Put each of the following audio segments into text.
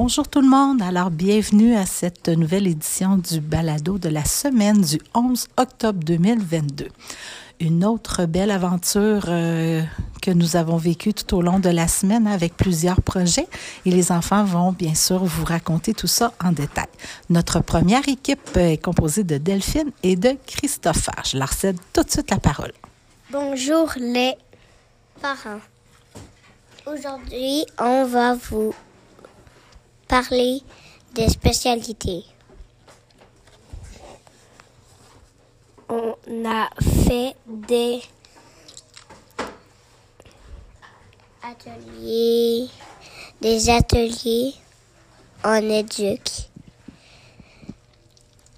Bonjour tout le monde. Alors, bienvenue à cette nouvelle édition du balado de la semaine du 11 octobre 2022. Une autre belle aventure euh, que nous avons vécue tout au long de la semaine avec plusieurs projets et les enfants vont bien sûr vous raconter tout ça en détail. Notre première équipe est composée de Delphine et de Christopher. Je leur cède tout de suite la parole. Bonjour les parents. Aujourd'hui, on va vous parler des spécialités. On a fait des ateliers, des ateliers en éduc.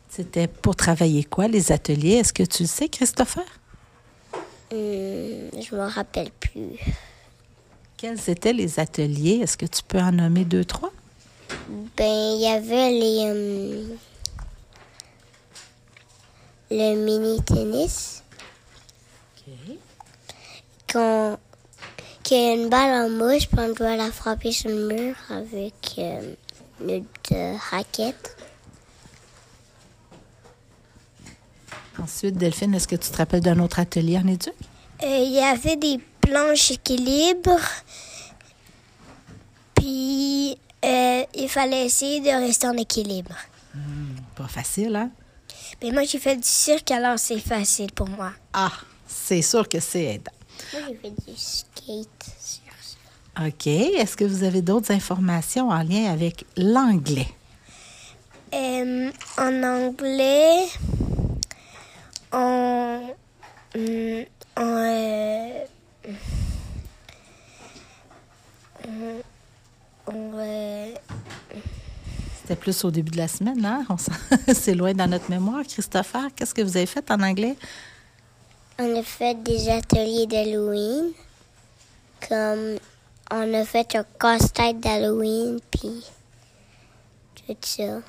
C'était pour travailler quoi, les ateliers? Est-ce que tu le sais, Christopher? Hum, je me rappelle plus. Quels étaient les ateliers? Est-ce que tu peux en nommer deux, trois? Ben, il y avait les. hum, le mini-tennis, qu'on, qu'il y a une balle en mouche, puis on doit la frapper sur le mur avec euh, notre euh, raquette. Ensuite, Delphine, est-ce que tu te rappelles d'un autre atelier en éduc? Euh, Il y avait des planches équilibre, puis euh, il fallait essayer de rester en équilibre. Pas facile, hein? Mais moi, j'ai fait du cirque, alors c'est facile pour moi. Ah, c'est sûr que c'est aidant. Moi, j'ai fait du skate sur ça. OK. Est-ce que vous avez d'autres informations en lien avec l'anglais? Euh, en anglais, on. hum, on, euh, hum, on, C'était plus au début de la semaine, hein? C'est loin dans notre mémoire. Christopher, qu'est-ce que vous avez fait en anglais? on a fait des ateliers d'Halloween. Comme on a fait un casse-tête d'Halloween, puis tout ça.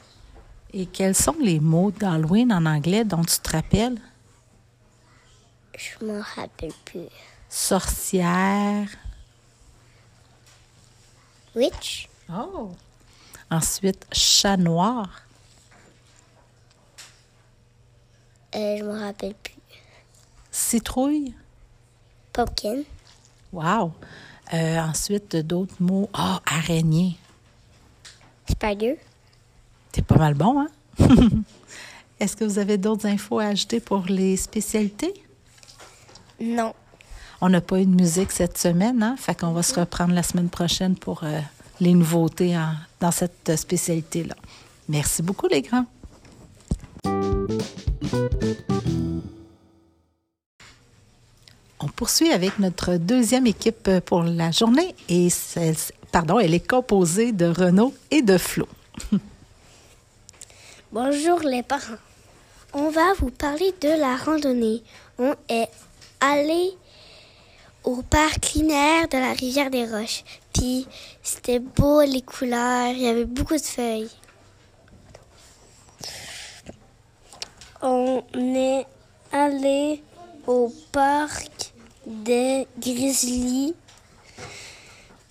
Et quels sont les mots d'Halloween en anglais dont tu te rappelles? Je me rappelle plus. Sorcière. Witch? Oh! Ensuite, chat noir. Euh, je me rappelle plus. Citrouille. Pumpkin? Wow! Euh, ensuite, d'autres mots. Ah, araignée. Spider? T'es pas mal bon, hein? Est-ce que vous avez d'autres infos à ajouter pour les spécialités? Non. On n'a pas eu de musique cette semaine, hein? Fait qu'on va se reprendre la semaine prochaine pour euh, les nouveautés dans cette euh, spécialité-là. Merci beaucoup, les grands. On poursuit avec notre deuxième équipe euh, pour la journée et pardon, elle est composée de Renaud et de Flo. Bonjour les parents. On va vous parler de la randonnée. On est allé au parc linéaire de la rivière des Roches. Puis c'était beau les couleurs, il y avait beaucoup de feuilles. On est allé au parc des Grizzlies.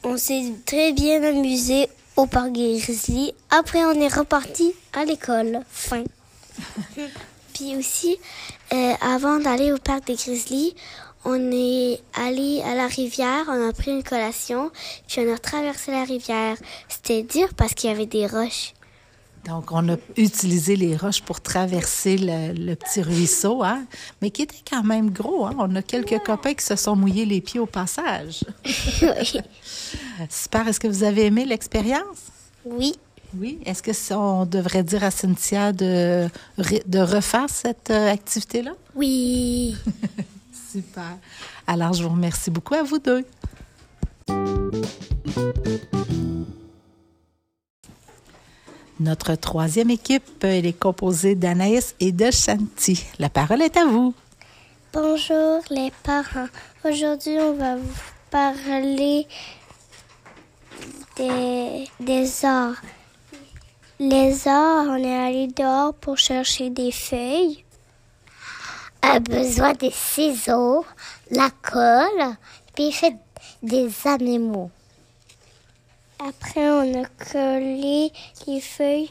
On s'est très bien amusé au parc des Grizzlies. Après, on est reparti à l'école. Fin. Puis aussi, euh, avant d'aller au parc des Grizzlies, on est allé à la rivière, on a pris une collation, puis on a traversé la rivière. C'était dur parce qu'il y avait des roches. Donc, on a utilisé les roches pour traverser le, le petit ruisseau, hein? mais qui était quand même gros. Hein? On a quelques copains qui se sont mouillés les pieds au passage. oui. Super. Est-ce que vous avez aimé l'expérience? Oui. Oui. Est-ce que ça, on devrait dire à Cynthia de, de refaire cette euh, activité-là? Oui. Super. Alors, je vous remercie beaucoup à vous deux. Notre troisième équipe, elle est composée d'Anaïs et de Shanti. La parole est à vous. Bonjour les parents. Aujourd'hui, on va vous parler des, des arts. Les arts, on est allé dehors pour chercher des feuilles. Besoin des ciseaux, la colle, puis il fait des animaux. Après, on a collé les feuilles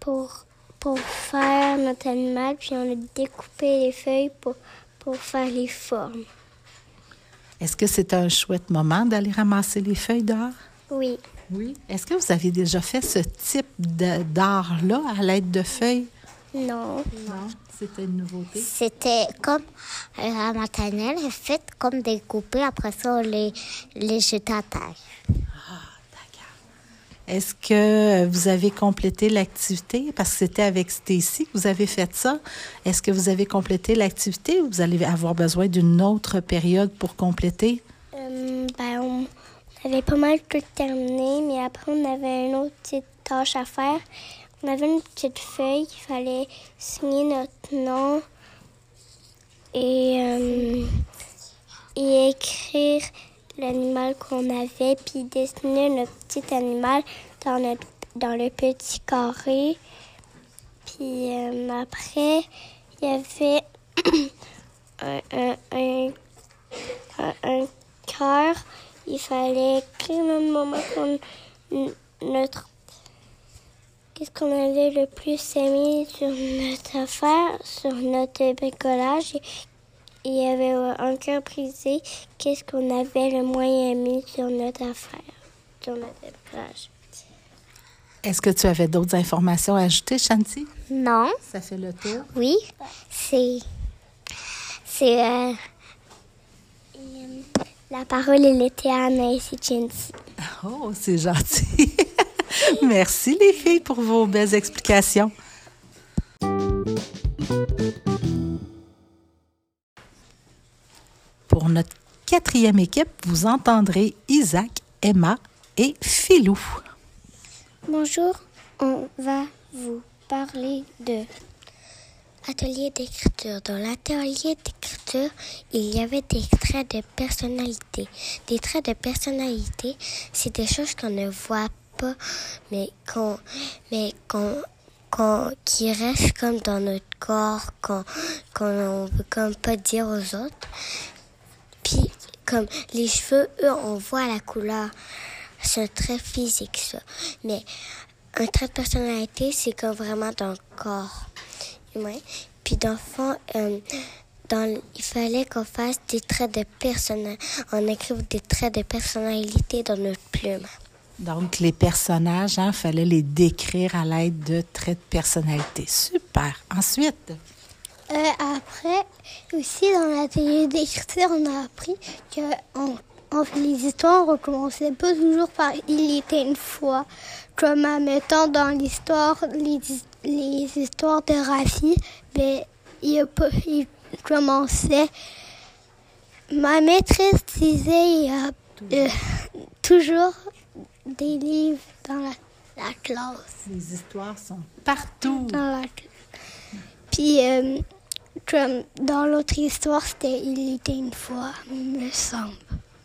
pour, pour faire notre animal, puis on a découpé les feuilles pour, pour faire les formes. Est-ce que c'est un chouette moment d'aller ramasser les feuilles dehors? Oui. Oui. Est-ce que vous avez déjà fait ce type d'art-là à l'aide de feuilles? Non. Non. C'était une nouveauté? C'était comme euh, la maternelle, est faite comme découpée. Après ça, on les, les jetait à terre. Est-ce que vous avez complété l'activité? Parce que c'était avec Stacy que vous avez fait ça. Est-ce que vous avez complété l'activité ou vous allez avoir besoin d'une autre période pour compléter? Euh, ben, on avait pas mal tout terminé, mais après, on avait une autre petite tâche à faire. On avait une petite feuille qu'il fallait signer notre nom et, euh, et écrire l'animal qu'on avait, puis dessiner notre petit animal dans, notre, dans le petit carré. Puis euh, après, il y avait un, un, un cœur. Il fallait écrire le moment notre qu'est-ce qu'on avait le plus aimé sur notre affaire, sur notre bricolage? Il y avait euh, un cœur brisé. Qu'est-ce qu'on avait le moins aimé sur notre affaire, sur notre bricolage? Est-ce que tu avais d'autres informations à ajouter, Shanti? Non, Ça fait le tour. oui, c'est. C'est. euh, La parole, elle était à Anaïs et. Oh, c'est gentil. Merci les filles pour vos belles explications. Pour notre quatrième équipe, vous entendrez Isaac, Emma et Philou. Bonjour, on va vous parler de Atelier d'écriture. Dans l'atelier d'écriture, il y avait des traits de personnalité. Des traits de personnalité, c'est des choses qu'on ne voit mais qu'on, mais qui restent comme dans notre corps, qu'on, qu'on ne peut comme pas dire aux autres. Puis, comme les cheveux, eux, on voit la couleur. C'est un trait physique, ça. Mais un trait de personnalité, c'est comme vraiment dans le corps. Puis dans le fond, euh, dans, il fallait qu'on fasse des traits de personnalité. On écrive des traits de personnalité dans notre plume. Donc, les personnages, il fallait les décrire à l'aide de traits de personnalité. Super. Ensuite, Euh, après, aussi dans l'atelier d'écriture, on a appris que on, les histoires, on recommençait pas toujours par il était une fois. Comme admettons dans l'histoire, les, histoires de Rafi, ben, il, commençait. Ma maîtresse disait il a euh, toujours des livres dans la, la classe. les histoires sont partout. Dans la Puis, euh, comme dans l'autre histoire, c'était Il était une fois, me semble.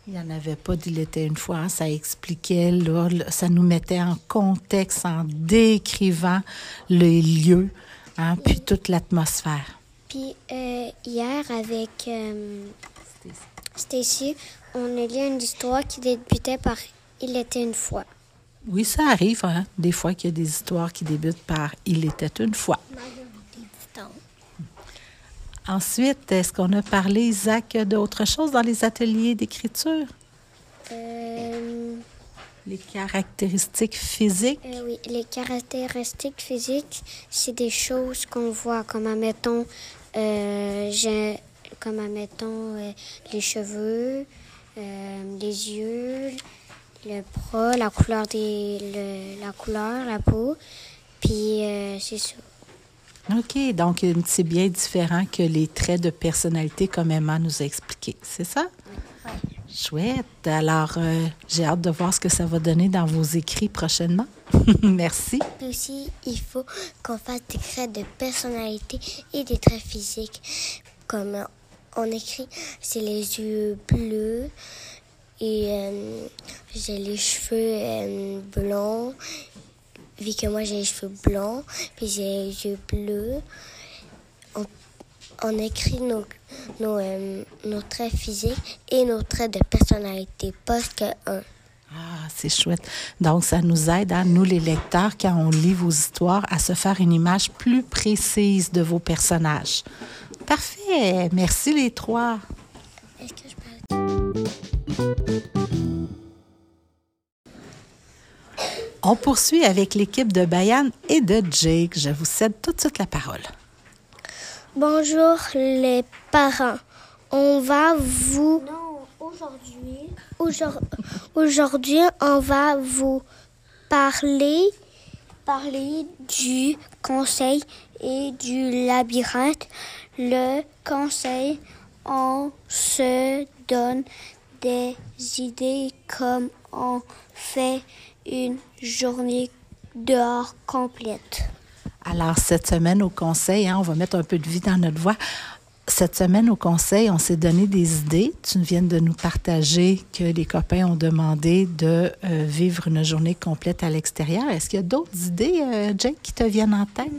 Il n'y en avait pas d'il était une fois. hein. Ça expliquait, là, ça nous mettait en contexte en décrivant les lieux, hein, puis toute l'atmosphère. Puis euh, hier, avec euh, Stacy, on a lu une histoire qui débutait par Il était une fois. Oui, ça arrive, hein, des fois qu'il y a des histoires qui débutent par Il était une fois. Ensuite, est-ce qu'on a parlé, Isaac, d'autre chose dans les ateliers d'écriture? Euh, Les caractéristiques physiques? euh, oui, les caractéristiques physiques, c'est des choses qu'on voit, comme admettons, euh, j'ai- comme admettons les cheveux, les yeux, le bras, la couleur des, le- la couleur, la peau, puis euh, c'est ça. OK, donc euh, c'est bien différent que les traits de personnalité comme Emma nous a expliqué, c'est ça? Chouette. Alors, euh, j'ai hâte de voir ce que ça va donner dans vos écrits prochainement. Merci. Aussi, il faut qu'on fasse des traits de personnalité et des traits physiques. Comme on écrit, c'est les yeux bleus et euh, j'ai les cheveux euh, blonds. Vu que moi j'ai les cheveux blonds, puis j'ai les yeux bleus. On, écrit nos, euh, nos traits physiques et nos traits de personnalité, pas que un. Ah, c'est chouette. Donc, ça nous aide, à nous les lecteurs, quand on lit vos histoires, à se faire une image plus précise de vos personnages. Parfait. Merci les trois. On poursuit avec l'équipe de Bayan et de Jake. Je vous cède tout de suite la parole. Bonjour les parents. On va vous Non, aujourd'hui... Aujourd- Aujourd'hui, on va vous parler, parler du conseil et du labyrinthe. Le conseil, on se donne des idées comme on fait une journée dehors complète. Alors, cette semaine au conseil, hein, on va mettre un peu de vie dans notre voix. Cette semaine au conseil, on s'est donné des idées. Tu viens de nous partager que les copains ont demandé de euh, vivre une journée complète à l'extérieur. Est-ce qu'il y a d'autres idées, euh, Jake, qui te viennent en tête?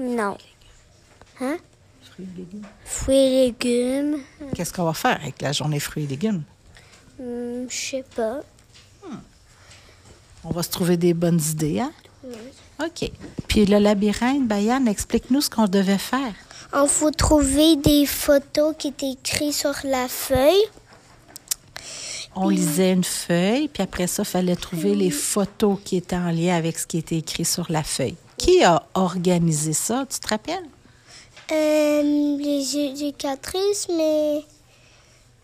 Non. Hein? Fruits et légumes. Qu'est-ce qu'on va faire avec la journée fruits et légumes? Hmm, Je sais pas. On va se trouver des bonnes idées, hein? OK. Puis le labyrinthe, Bayan, explique-nous ce qu'on devait faire. On faut trouver des photos qui étaient écrites sur la feuille. On lisait une feuille, puis après ça, il fallait trouver les photos qui étaient en lien avec ce qui était écrit sur la feuille. Qui a organisé ça, tu te rappelles? Euh, les éducatrices, mais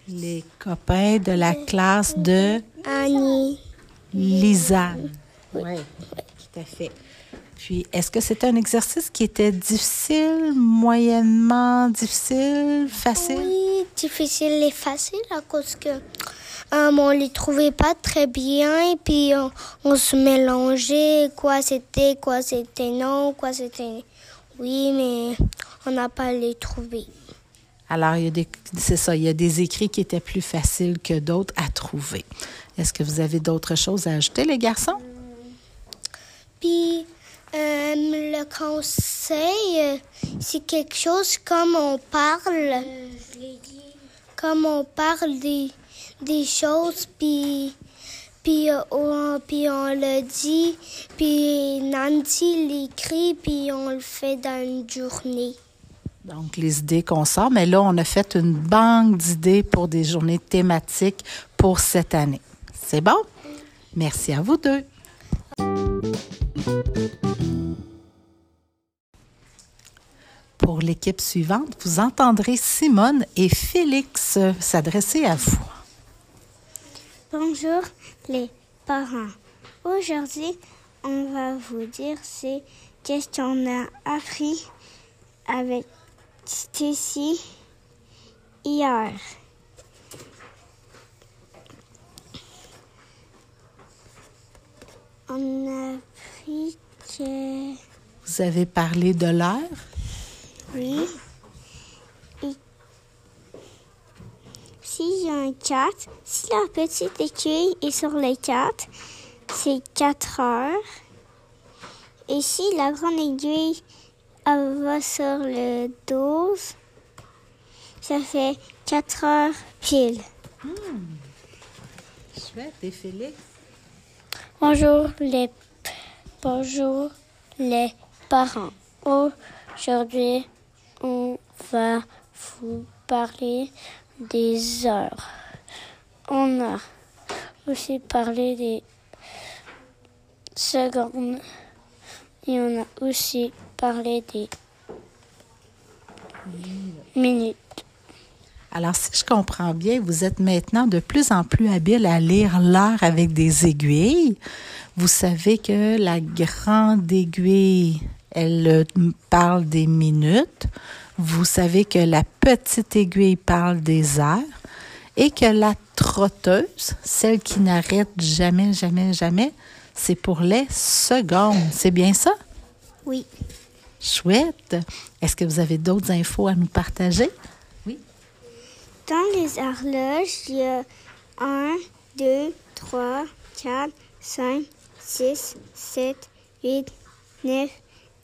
Les copains de la classe de Annie. Lisanne. Oui, tout à fait. Puis, est-ce que c'était un exercice qui était difficile, moyennement difficile, facile? Oui, difficile et facile à cause que euh, on les trouvait pas très bien et puis on, on se mélangeait quoi c'était, quoi c'était non, quoi c'était oui, mais on n'a pas les trouvé. Alors, il y a des, c'est ça, il y a des écrits qui étaient plus faciles que d'autres à trouver. Est-ce que vous avez d'autres choses à ajouter, les garçons? Puis euh, le conseil, euh, c'est quelque chose comme on parle, comme on parle des, des choses, puis puis on le dit, puis Nancy l'écrit, puis on le fait dans une journée. Donc, les idées qu'on sort, mais là, on a fait une banque d'idées pour des journées thématiques pour cette année. C'est bon? Merci à vous deux. Pour l'équipe suivante, vous entendrez Simone et Félix s'adresser à vous. Bonjour les parents. Aujourd'hui, on va vous dire c'est qu'est-ce qu'on a appris avec Stacy hier. On a appris que Vous avez parlé de l'heure? oui. S'il y a un 4, si la petite aiguille est sur les 4, c'est 4 heures. Et si la grande aiguille elle va sur le 12, ça fait 4 heures pile. Chouette. Et Félix? Bonjour les bonjour les parents. Aujourd'hui, on va vous parler des heures. On a aussi parlé des secondes et on a aussi parlé des minutes. Alors, si je comprends bien, vous êtes maintenant de plus en plus habile à lire l'heure avec des aiguilles. Vous savez que la grande aiguille, elle euh, parle des minutes. Vous savez que la petite aiguille parle des heures et que la trotteuse, celle qui n'arrête jamais, jamais, jamais, c'est pour les secondes. C'est bien ça? Oui. Chouette. Est-ce que vous avez d'autres infos à nous partager? Dans les horloges, il y a 1, 2, 3, 4, 5, 6, 7, 8, 9,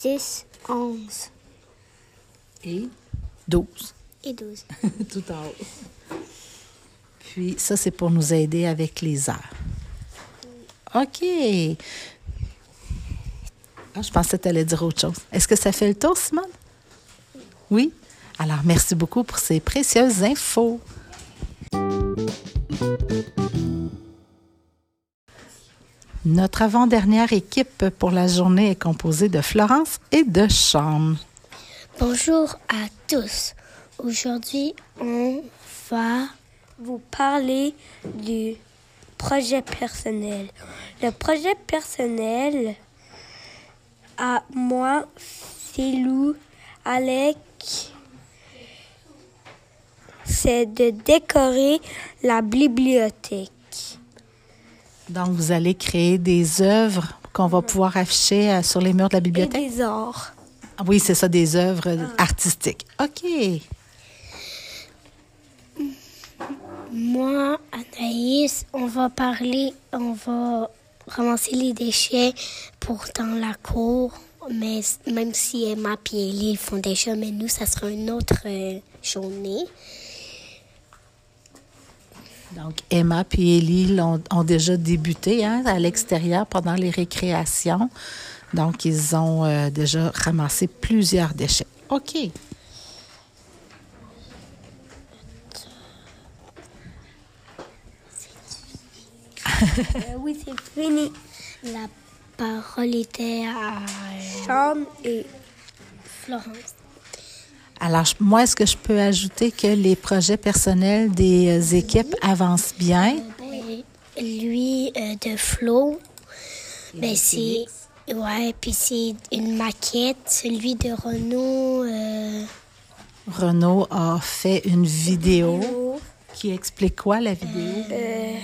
10, 11 Et 12. et 12. Tout en haut. Puis ça, c'est pour nous aider avec les heures. OK. Ah, je pensais que tu allais dire autre chose. Est-ce que ça fait le tour, Simone? Oui? Alors, merci beaucoup pour ces précieuses infos. Notre avant-dernière équipe pour la journée est composée de Florence et de Sean. Bonjour à tous. Aujourd'hui, on va vous parler du projet personnel. Le projet personnel à moi, Philou, Alec, c'est de décorer la bibliothèque. Donc, vous allez créer des œuvres qu'on va pouvoir afficher euh, sur les murs de la Et bibliothèque? des arts. Ah Oui, c'est ça, des œuvres artistiques. OK. Moi, Anaïs, on va parler, on va ramasser les déchets pour dans la cour. Mais même si Emma et Ellie font déjà, mais nous, ça sera une autre euh, journée. Donc, Emma puis Ellie ont déjà débuté hein, à l'extérieur pendant les récréations. Donc, ils ont euh, déjà ramassé plusieurs déchets. OK. Euh, oui, c'est fini. La parole était à Sean et Florence. Alors, moi, est-ce que je peux ajouter que les projets personnels des euh, équipes avancent bien? Lui, euh, de Flo, ben, c'est. Ouais, puis c'est une maquette. Celui de Renault. euh, Renaud a fait une vidéo qui explique quoi, la vidéo? euh,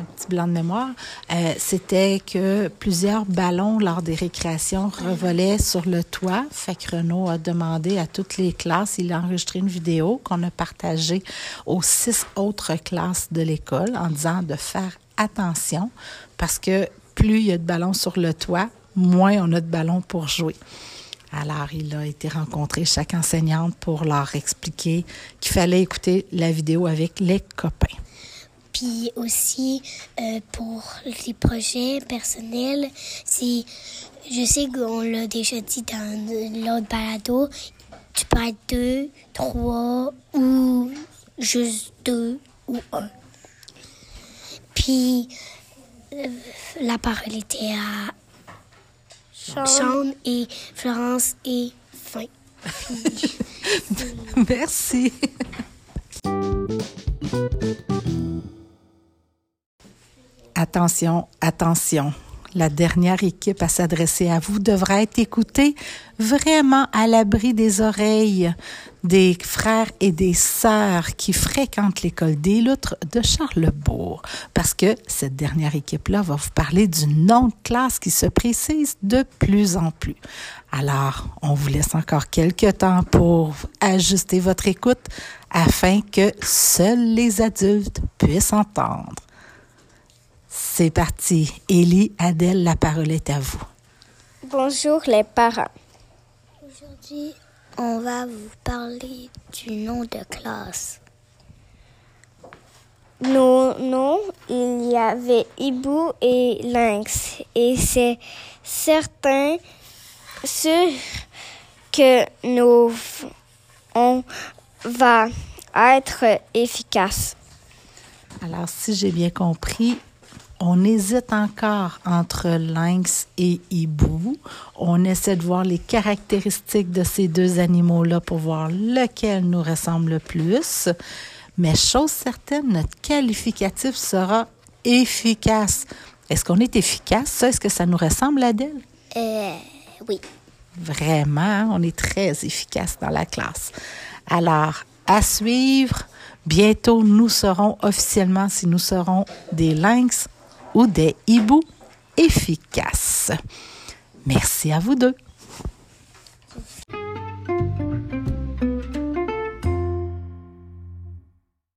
un petit blanc de mémoire, euh, c'était que plusieurs ballons lors des récréations revolaient sur le toit. Fait que a demandé à toutes les classes, il a enregistré une vidéo qu'on a partagée aux six autres classes de l'école en disant de faire attention parce que plus il y a de ballons sur le toit, moins on a de ballons pour jouer. Alors, il a été rencontré chaque enseignante pour leur expliquer qu'il fallait écouter la vidéo avec les copains. Puis aussi, euh, pour les projets personnels, c'est. Je sais qu'on l'a déjà dit dans l'autre balado, tu peux être deux, trois ou juste deux ou un. Puis, euh, la parole était à Sean et Florence et fin. Merci. Attention, attention. La dernière équipe à s'adresser à vous devra être écoutée vraiment à l'abri des oreilles des frères et des sœurs qui fréquentent l'école des Loutres de Charlebourg. Parce que cette dernière équipe-là va vous parler du nom de classe qui se précise de plus en plus. Alors, on vous laisse encore quelques temps pour ajuster votre écoute afin que seuls les adultes puissent entendre. C'est parti. Élie, Adèle, la parole est à vous. Bonjour les parents. Aujourd'hui, on va vous parler du nom de classe. Nos noms, il y avait Hibou et Lynx. Et c'est certain sûr que nous, on va être efficace. Alors, si j'ai bien compris, on hésite encore entre lynx et hibou. On essaie de voir les caractéristiques de ces deux animaux-là pour voir lequel nous ressemble le plus. Mais chose certaine, notre qualificatif sera efficace. Est-ce qu'on est efficace? Ça, est-ce que ça nous ressemble, Adèle? Euh, oui. Vraiment, hein, on est très efficace dans la classe. Alors, à suivre, bientôt nous saurons officiellement si nous serons des lynx ou des hiboux efficaces. Merci à vous deux.